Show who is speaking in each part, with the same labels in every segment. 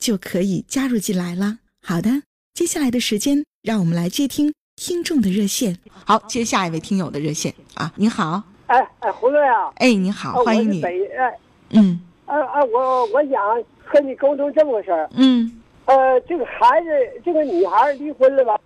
Speaker 1: 就可以加入进来了。好的，接下来的时间，让我们来接听听众的热线。好，接下一位听友的热线啊，你好，
Speaker 2: 哎哎，胡队啊，
Speaker 1: 哎，你好，欢迎你。
Speaker 2: 北哎，
Speaker 1: 嗯，
Speaker 2: 哎哎，我我想和你沟通这么个事儿。
Speaker 1: 嗯，
Speaker 2: 呃，这个孩子，这个女孩离婚了吧？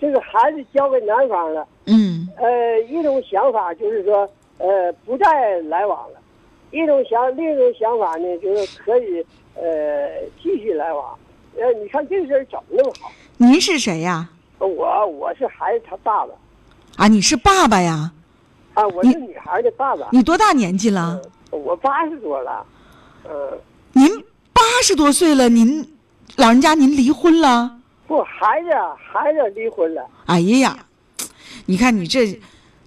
Speaker 2: 这个孩子交给男方了。
Speaker 1: 嗯。
Speaker 2: 呃，一种想法就是说，呃，不再来往了；一种想，另一种想法呢，就是可以呃继续来往。呃，你看这事儿怎么那么好？
Speaker 1: 您是谁呀？
Speaker 2: 我我是孩子他爸爸。
Speaker 1: 啊，你是爸爸呀？
Speaker 2: 啊，我是女孩的爸爸。
Speaker 1: 你多大年纪了？
Speaker 2: 我八十多了。嗯。
Speaker 1: 您八十多岁了，您老人家您离婚了？
Speaker 2: 不，孩子孩子离婚了。
Speaker 1: 哎呀，你看你这，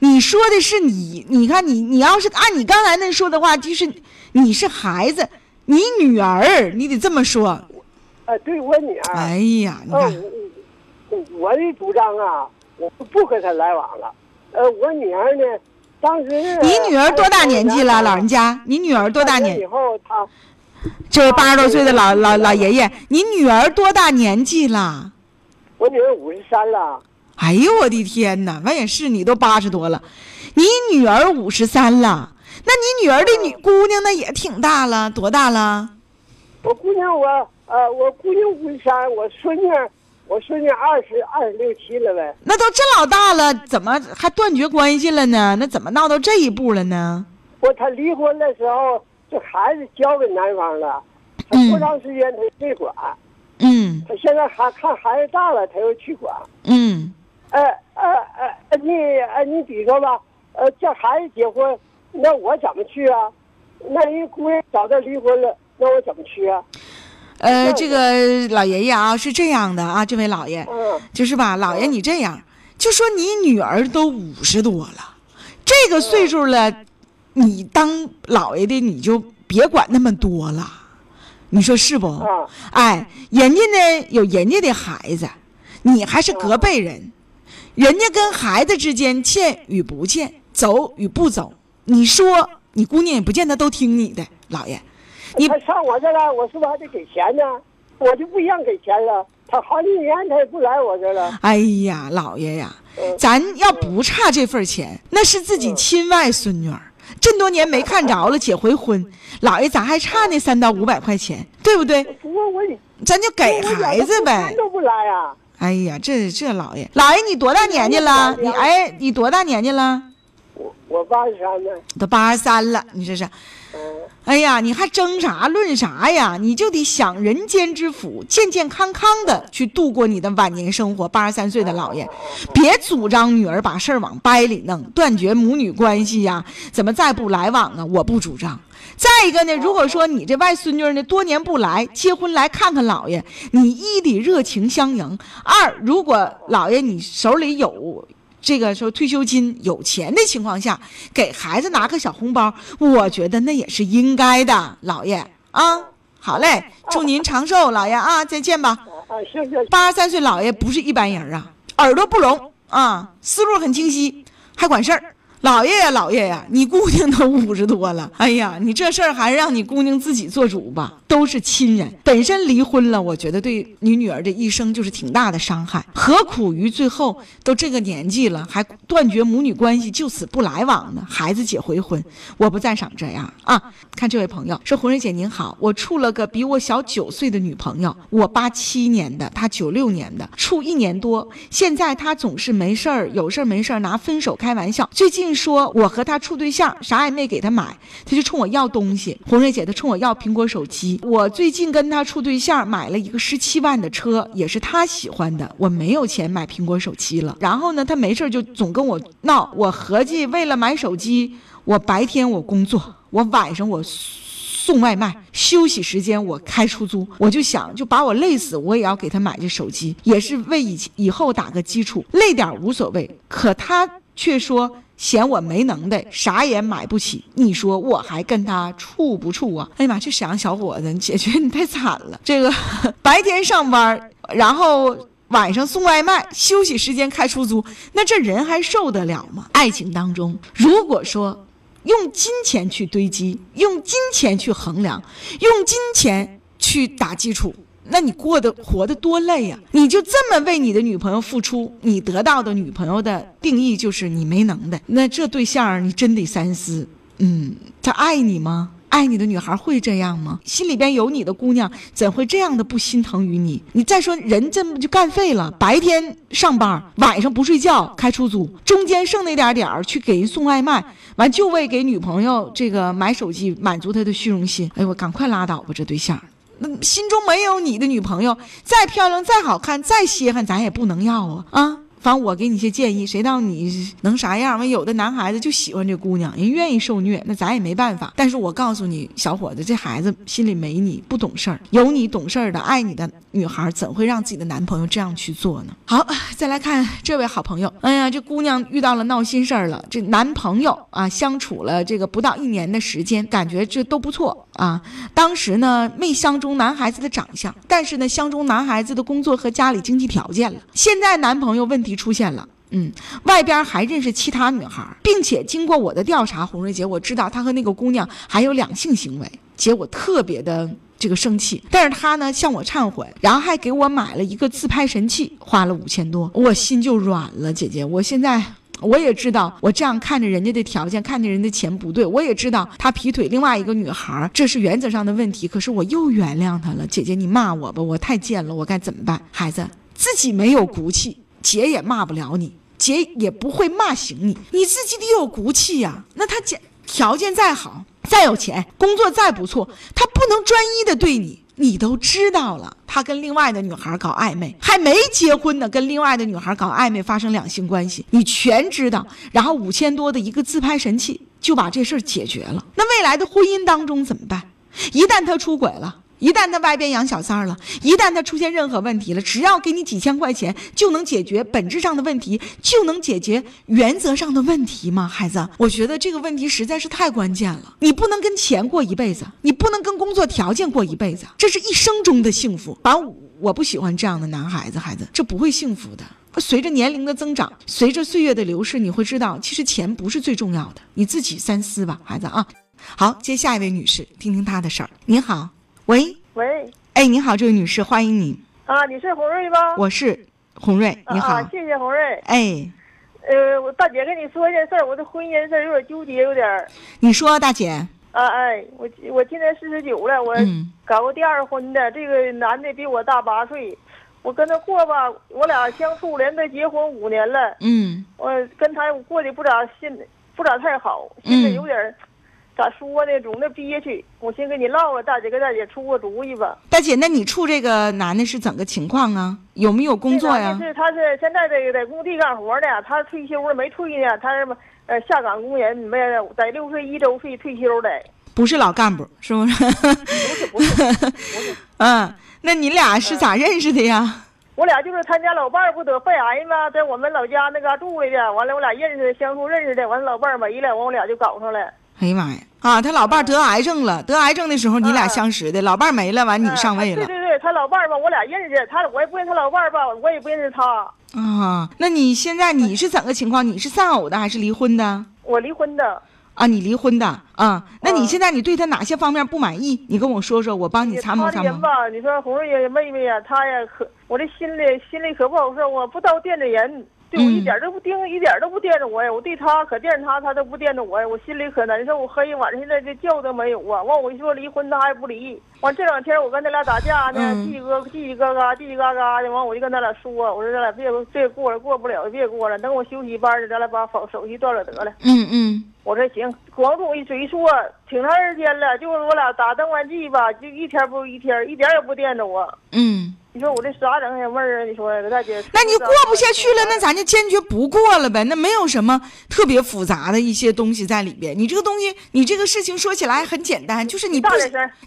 Speaker 1: 你说的是你，你看你，你要是按你刚才那说的话，就是你是孩子，你女儿，你得这么说。
Speaker 2: 啊，对我女儿。
Speaker 1: 哎呀，你看，
Speaker 2: 我的主张啊，我不跟他来往了。呃，我女儿呢，当时
Speaker 1: 你女儿多大年纪了，老人家？你女儿多大年？
Speaker 2: 以后她。
Speaker 1: 这位八十多岁的老老老爷爷，你女儿多大年纪了？
Speaker 2: 我女儿五十三了。
Speaker 1: 哎呦我的天哪！我也是，你都八十多了，你女儿五十三了，那你女儿的女姑娘那也挺大了，多大了？
Speaker 2: 我姑娘我呃，我姑娘五十三，我孙女我孙女二十二十六七了呗。
Speaker 1: 那都这老大了，怎么还断绝关系了呢？那怎么闹到这一步了呢？
Speaker 2: 我，他离婚的时候。这孩子交给男方了，他多长时间他没管。
Speaker 1: 嗯。
Speaker 2: 他现在还看孩子大了，他又去管。
Speaker 1: 嗯。
Speaker 2: 呃呃呃，你呃你比如说吧，呃，叫孩子结婚，那我怎么去啊？那人姑娘早点离婚了，那我怎么去啊？
Speaker 1: 呃，这个老爷爷啊，是这样的啊，这位老爷，
Speaker 2: 嗯，
Speaker 1: 就是吧，老爷你这样，就说你女儿都五十多了，这个岁数了。你当老爷的，你就别管那么多了，你说是不？哎，人家呢有人家的孩子，你还是隔辈人，人家跟孩子之间欠与不欠，走与不走，你说你姑娘也不见得都听你的，老爷。你
Speaker 2: 他上我这来，我是不是还得给钱呢？我就不一样给钱了。他好几年他也不来我这了。
Speaker 1: 哎呀，老爷呀，咱要不差这份钱，那是自己亲外孙女儿。这么多年没看着了，结回婚，老爷咋还差那三到五百块钱，对不对？
Speaker 2: 不过我，
Speaker 1: 咱就给孩子呗。
Speaker 2: 都不来呀！
Speaker 1: 哎呀，这这老爷，老爷你多大年纪了？你哎，你多大年纪了？
Speaker 2: 我我八十三了。
Speaker 1: 都八十三了，你这是。哎呀，你还争啥论啥呀？你就得享人间之福，健健康康的去度过你的晚年生活。八十三岁的老爷，别主张女儿把事儿往掰里弄，断绝母女关系呀？怎么再不来往啊？我不主张。再一个呢，如果说你这外孙女呢多年不来，结婚来看看老爷，你一得热情相迎；二，如果老爷你手里有。这个说退休金有钱的情况下，给孩子拿个小红包，我觉得那也是应该的，老爷啊，好嘞，祝您长寿，老爷啊，再见吧。八十三岁老爷不是一般人啊，耳朵不聋啊，思路很清晰，还管事儿。老爷呀，老爷呀，你姑娘都五十多了，哎呀，你这事儿还是让你姑娘自己做主吧。都是亲人，本身离婚了，我觉得对你女儿的一生就是挺大的伤害，何苦于最后都这个年纪了，还断绝母女关系，就此不来往呢？孩子姐回婚，我不赞赏这样啊！看这位朋友说：“红瑞姐您好，我处了个比我小九岁的女朋友，我八七年的，她九六年的，处一年多，现在她总是没事儿，有事儿没事儿拿分手开玩笑。最近说我和他处对象，啥也没给他买，他就冲我要东西。红瑞姐他冲我要苹果手机。”我最近跟他处对象，买了一个十七万的车，也是他喜欢的。我没有钱买苹果手机了。然后呢，他没事就总跟我闹。我合计为了买手机，我白天我工作，我晚上我送外卖，休息时间我开出租。我就想，就把我累死，我也要给他买这手机，也是为以以后打个基础，累点无所谓。可他却说。嫌我没能耐，啥也买不起。你说我还跟他处不处啊？哎呀妈，这沈阳小伙子，姐姐你太惨了。这个 白天上班，然后晚上送外卖，休息时间开出租，那这人还受得了吗？爱情当中，如果说用金钱去堆积，用金钱去衡量，用金钱去打基础。那你过得活得多累呀！你就这么为你的女朋友付出，你得到的女朋友的定义就是你没能耐。那这对象你真得三思。嗯，他爱你吗？爱你的女孩会这样吗？心里边有你的姑娘怎会这样的不心疼于你？你再说人这不就干废了？白天上班，晚上不睡觉开出租，中间剩那点点儿去给人送外卖，完就为给女朋友这个买手机满足她的虚荣心。哎呦，我赶快拉倒吧，这对象。那心中没有你的女朋友，再漂亮、再好看、再稀罕，咱也不能要啊啊！反正我给你些建议，谁知道你能啥样？完有的男孩子就喜欢这姑娘，人愿意受虐，那咱也没办法。但是我告诉你，小伙子，这孩子心里没你，不懂事儿。有你懂事儿的、爱你的女孩，怎会让自己的男朋友这样去做呢？好，再来看这位好朋友。哎呀，这姑娘遇到了闹心事儿了。这男朋友啊，相处了这个不到一年的时间，感觉这都不错啊。当时呢，没相中男孩子的长相，但是呢，相中男孩子的工作和家里经济条件了。现在男朋友问题。出现了，嗯，外边还认识其他女孩，并且经过我的调查，洪瑞杰，我知道他和那个姑娘还有两性行为，姐我特别的这个生气，但是他呢向我忏悔，然后还给我买了一个自拍神器，花了五千多，我心就软了，姐姐，我现在我也知道，我这样看着人家的条件，看着人的钱不对，我也知道他劈腿另外一个女孩，这是原则上的问题，可是我又原谅他了，姐姐你骂我吧，我太贱了，我该怎么办？孩子自己没有骨气。姐也骂不了你，姐也不会骂醒你，你自己得有骨气呀。那他家条件再好，再有钱，工作再不错，他不能专一的对你。你都知道了，他跟另外的女孩搞暧昧，还没结婚呢，跟另外的女孩搞暧昧，发生两性关系，你全知道。然后五千多的一个自拍神器就把这事儿解决了。那未来的婚姻当中怎么办？一旦他出轨了？一旦他外边养小三儿了，一旦他出现任何问题了，只要给你几千块钱，就能解决本质上的问题，就能解决原则上的问题吗？孩子，我觉得这个问题实在是太关键了。你不能跟钱过一辈子，你不能跟工作条件过一辈子，这是一生中的幸福。反正我不喜欢这样的男孩子，孩子，这不会幸福的。随着年龄的增长，随着岁月的流逝，你会知道，其实钱不是最重要的。你自己三思吧，孩子啊。好，接下一位女士，听听她的事儿。您好。喂
Speaker 3: 喂，
Speaker 1: 哎，你好，这位女士，欢迎你。
Speaker 3: 啊，你是红瑞吗？
Speaker 1: 我是红瑞，你好，
Speaker 3: 谢谢红瑞。
Speaker 1: 哎，
Speaker 3: 呃，我大姐跟你说一件事儿，我的婚姻事儿有点纠结，有点儿。
Speaker 1: 你说，大姐。
Speaker 3: 啊哎，我我今年四十九了，我搞过第二婚的，这个男的比我大八岁，我跟他过吧，我俩相处连着结婚五年了。
Speaker 1: 嗯。
Speaker 3: 我跟他过得不咋现，不咋太好，现在有点。咋说呢？总那憋屈。我先跟你唠唠，大姐跟大姐出个主意吧。
Speaker 1: 大姐，那你处这个男的是怎个情况啊？有没有工作呀？
Speaker 3: 是，他是现在在在工地干活呢。他退休了没退呢？他是呃下岗工人，没在六岁一周岁退休的。
Speaker 1: 不是老干部，是不
Speaker 3: 是？不是不是不是。
Speaker 1: 嗯，那你俩是咋认识的呀？
Speaker 3: 我俩就是他家老伴儿不得肺癌吗？在我们老家那嘎住来的。完了，我俩认识，相处认识的。完了，老伴儿没了，完我俩就搞上了。
Speaker 1: 哎呀妈呀！啊，他老伴儿得癌症了，得癌症的时候你俩相识的，老伴儿没了，完你上位了。
Speaker 3: 对对对，他老伴儿吧，我俩认识，他我也不认识他老伴儿吧，我也不认识他。
Speaker 1: 啊，那你现在你是怎个情况？你是丧偶的还是离婚的？
Speaker 3: 我我离婚的。
Speaker 1: 啊，你离婚的啊？那你现在你对他哪些方面不满意？你跟我说说，我帮你参谋参谋。
Speaker 3: 他人吧，你说红瑞妹妹呀，他呀可，我这心里心里可不好受我，不招惦着人。对我一点都不盯，一点都不惦着我呀！我对他可惦着他，他都不惦着我呀！我心里可难受，我黑一晚上，现在这觉都没有啊！完，我一说离婚，他还不离。完，这两天我跟他俩打架呢，叽叽咯叽叽嘎嘎，叽叽嘎嘎的。完，我就跟他俩说，我说咱俩别别过了，过不了就别过了。等我休息班了，咱俩把手手续断了得了。
Speaker 1: 嗯嗯。
Speaker 3: 我说行，光跟我一嘴说，挺长时间了，就是我俩打登完记吧，就一天不如一天，一点也不惦着我。
Speaker 1: 嗯。
Speaker 3: 你说我这啥整的味儿啊？你说呀，大姐。
Speaker 1: 那你过不下去了，那咱就坚决不过了呗。那没有什么特别复杂的一些东西在里边。你这个东西，你这个事情说起来很简单，就是你不，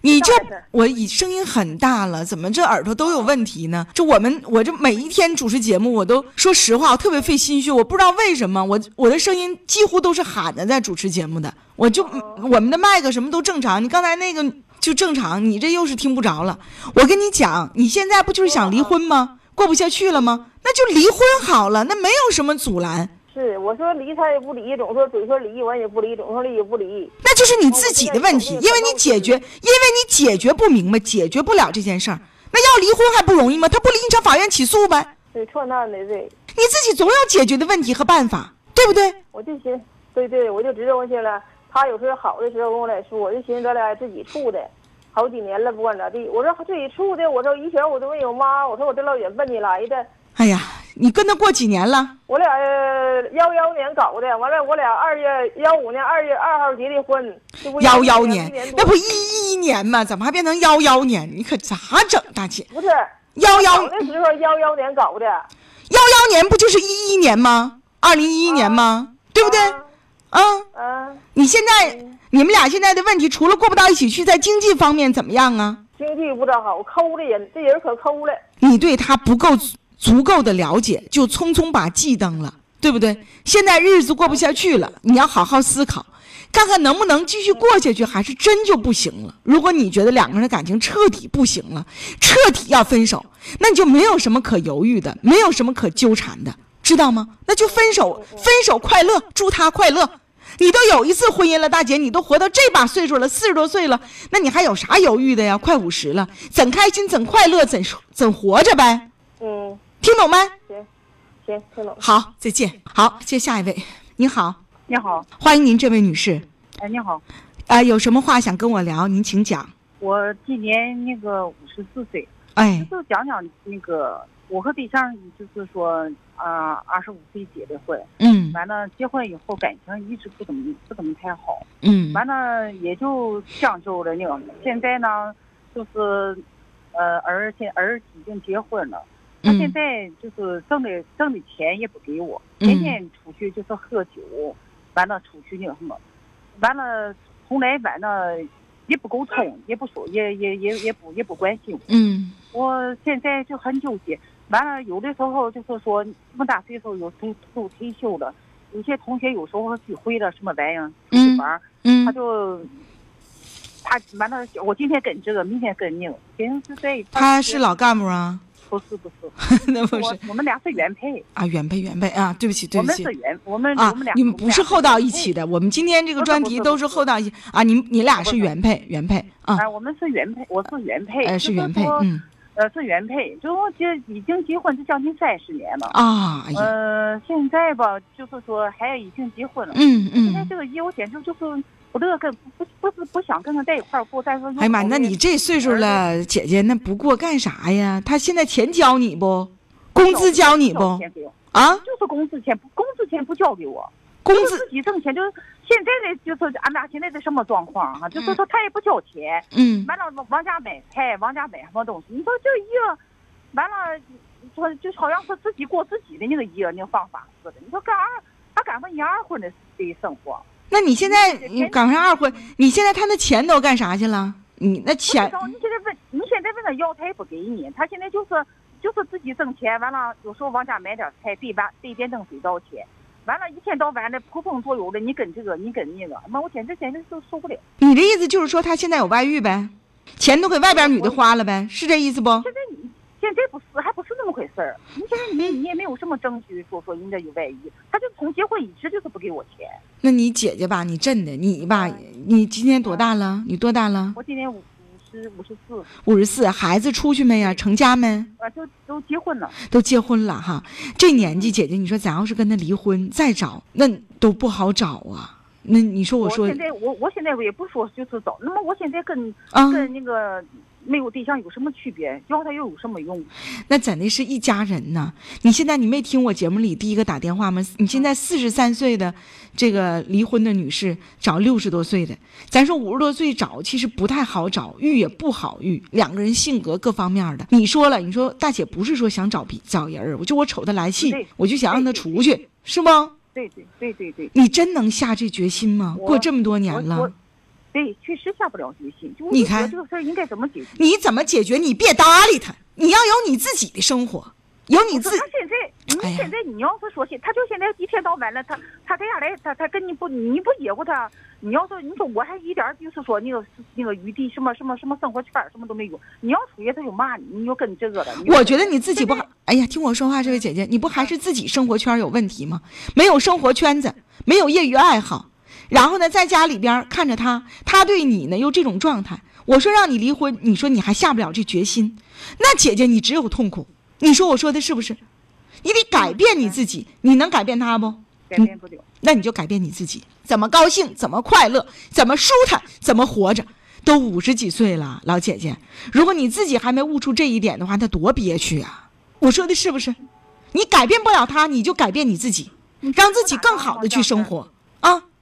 Speaker 1: 你这我已声音很大了，怎么这耳朵都有问题呢？这我们我这每一天主持节目，我都说实话，我特别费心血。我不知道为什么，我我的声音几乎都是喊的在主持节目的。我就我们的麦克什么都正常。你刚才那个。就正常，你这又是听不着了。我跟你讲，你现在不就是想离婚吗？过不下去了吗？那就离婚好了，那没有什么阻拦。
Speaker 3: 是，我说离他也不离，总说嘴说离完也不离，总说离也不离。
Speaker 1: 那就是你自己的问题，因为你解决，因为你解决不明白，解决不了这件事儿。那要离婚还不容易吗？他不离，你上法院起诉呗。
Speaker 3: 对，错难的对。
Speaker 1: 你自己总有解决的问题和办法，对不对？
Speaker 3: 我就寻，对对，我就知道去了。他有时候好的时候跟我俩说，我就寻思咱俩自己处的，好几年了，不管咋地。我说自己处的，我说以前我都没有妈，我说我这老远奔你来的。
Speaker 1: 哎呀，你跟他过几年了？
Speaker 3: 我俩幺幺年搞的，完了我俩二月幺五年二月二号结的婚。
Speaker 1: 幺幺
Speaker 3: 年，
Speaker 1: 那不一一年吗？怎么还变成幺幺年？你可咋整，大姐？
Speaker 3: 不是
Speaker 1: 幺幺
Speaker 3: 那时候幺幺年搞的，
Speaker 1: 幺幺年不就是一一年吗？二零一一年吗？对不对？啊
Speaker 3: 啊！
Speaker 1: 你现在你们俩现在的问题，除了过不到一起去，在经济方面怎么样啊？
Speaker 3: 经济不咋好，抠的人，这人可抠了。
Speaker 1: 你对他不够足够的了解，就匆匆把记登了，对不对？现在日子过不下去了，你要好好思考，看看能不能继续过下去，还是真就不行了。如果你觉得两个人的感情彻底不行了，彻底要分手，那你就没有什么可犹豫的，没有什么可纠缠的，知道吗？那就分手，分手快乐，祝他快乐。你都有一次婚姻了，大姐，你都活到这把岁数了，四十多岁了，那你还有啥犹豫的呀？快五十了，怎开心怎快乐怎怎活着呗？
Speaker 3: 嗯，
Speaker 1: 听懂没？
Speaker 3: 行，行，听懂。
Speaker 1: 好，再见。好，接下一位。你好，
Speaker 4: 你好，
Speaker 1: 欢迎您，这位女士。
Speaker 4: 哎，你好。
Speaker 1: 啊，有什么话想跟我聊？您请讲。
Speaker 4: 我今年那个五十四岁。
Speaker 1: 哎。
Speaker 4: 就讲讲那个，我和对象就是说。啊，二十五岁结的婚，
Speaker 1: 嗯，
Speaker 4: 完了结婚以后感情一直不怎么不怎么太好，
Speaker 1: 嗯，
Speaker 4: 完了也就将就了呢。现在呢，就是，呃，儿现儿已经结婚了，他现在就是挣的挣的钱也不给我，天天出去就是喝酒，完了出去那什么，完了从来完了也不沟通，也不说，也也也也不也不关心我，
Speaker 1: 嗯，
Speaker 4: 我现在就很纠结。完了，有的时候就是说，这么大岁数，有都都退休了。有些同学有时候聚会了，什么玩意儿出去玩，他就他完了。我今天跟这个，明天跟那个，平时在。
Speaker 1: 他是老干部啊？
Speaker 4: 不是不是，
Speaker 1: 那不是。
Speaker 4: 我们俩是原配
Speaker 1: 啊，原配原配啊！对不起对不起。
Speaker 4: 我们是原，我们
Speaker 1: 啊，
Speaker 4: 我们俩
Speaker 1: 你们不是厚到一起的。我们今天这个专题都是厚到一起啊！你你俩是原配原配啊？
Speaker 4: 哎，我们是原配，我是原配。
Speaker 1: 哎，是原配，嗯。
Speaker 4: 呃，是原配，就结已经结婚，就将近三十年了
Speaker 1: 啊。
Speaker 4: 呃，现在吧，就是说还已经结婚了。
Speaker 1: 嗯嗯。
Speaker 4: 现在这个业务简直就是不乐跟不不是不想跟他在一块过，再说。
Speaker 1: 哎呀妈，那你这岁数了，姐姐那不过干啥呀？他现在钱交你不？工资交你不？啊？
Speaker 4: 就是工资钱，工资钱不交给我。
Speaker 1: 工资
Speaker 4: 自己挣钱，就是现在的，就是俺俩现在的什么状况啊？就是说他也不交钱，
Speaker 1: 嗯，
Speaker 4: 完了往家买菜，往家买什么东西？你说这一个，完了，说就好像是自己过自己的那个一个那个方法似的。你说干二，他赶上你二婚的的生活。
Speaker 1: 那你现在你赶上二婚，你现在他那钱都干啥去了？你那钱？
Speaker 4: 你现在问，你现在问他要，他也不给你。他现在就是就是自己挣钱，完了有时候往家买点菜，对吧？对电灯水道钱。完了，一天到晚的扑风作油的，你跟这个，你跟那个，妈，我简直简直都受不了。
Speaker 1: 你的意思就是说，他现在有外遇呗？钱都给外边女的花了呗？是这意思不？
Speaker 4: 现在你，现在不是，还不是那那么回事儿。你现在你你也没有什么证据说说人家有外遇，他就从结婚一直就是不给我钱。
Speaker 1: 那你姐姐吧，你真的你吧，你今年多大了？你多大了？
Speaker 4: 我今年五五十五十四，
Speaker 1: 五十四。孩子出去没呀？成家没？
Speaker 4: 啊，都都结婚了。
Speaker 1: 都结婚了哈。这年纪，姐姐，你说咱要是跟他离婚再找，那都不好找啊。那你说，
Speaker 4: 我
Speaker 1: 说，
Speaker 4: 现在我我现在我也不说就是找，那么我现在跟、
Speaker 1: 啊
Speaker 4: 跟那个没有对象有什么区别？要他又有什么用？
Speaker 1: 那真的是一家人呢。你现在你没听我节目里第一个打电话吗？你现在四十三岁的这个离婚的女士找六十多岁的，咱说五十多岁找其实不太好找，遇也不好遇，两个人性格各方面的。你说了，你说大姐不是说想找别找人儿，我就我瞅他来气，我就想让他
Speaker 4: 对对
Speaker 1: 出去，是吗？
Speaker 4: 对对对对对。
Speaker 1: 你真能下这决心吗？过这么多年了
Speaker 4: 我，对，确实下不了决心。就
Speaker 1: 你看
Speaker 4: 这个事儿应该怎么解决？
Speaker 1: 你怎么解决？你别搭理他，你要有你自己的生活，有你自
Speaker 4: 己他现在，你现在你要是说现，他就现在一天到晚的，他他在家来，他他跟你不你不惹乎他，你要说你说我还一点儿就是说那个那个余地什么什么什么生活圈什么都没有，你要出去他就骂你，你又跟这个了。
Speaker 1: 我觉得你自己不好，哎呀，听我说话，这位姐姐，你不还是自己生活圈有问题吗？没有生活圈子，没有业余爱好，然后呢，在家里边看着他，他对你呢又这种状态。我说让你离婚，你说你还下不了这决心，那姐姐你只有痛苦。你说我说的是不是？你得改变你自己，你能改变他不？
Speaker 4: 改变不了。
Speaker 1: 那你就改变你自己，怎么高兴，怎么快乐，怎么舒坦，怎么活着。都五十几岁了，老姐姐，如果你自己还没悟出这一点的话，那多憋屈啊！我说的是不是？你改变不了他，你就改变你自己，让自己更好的去生活啊！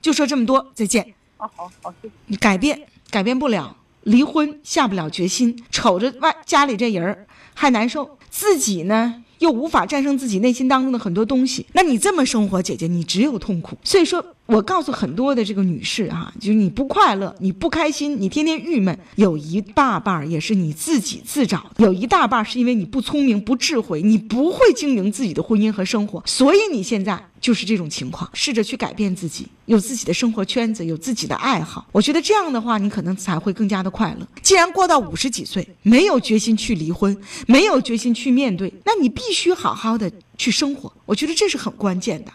Speaker 1: 就说这么多，再见。
Speaker 4: 啊，好好，谢谢。
Speaker 1: 你改变改变不了，离婚下不了决心，瞅着外家里这人儿还难受，自己呢又无法战胜自己内心当中的很多东西。那你这么生活，姐姐你只有痛苦。所以说我告诉很多的这个女士哈、就是你不快乐，你不开心，你天天郁闷，有一大半儿也是你自己自找的，有一大半是因为你不聪明、不智慧，你不会经营自己的婚姻和生活，所以你现在就是这种情况。试着去改变自己，有自己的生活圈子，有自己的爱好。我觉得这样的话，你可能才会更加的快乐。既然过到五十几岁，没有决心去离婚，没有决心去面对，那你必须好好的去生活。我觉得这是很关键的。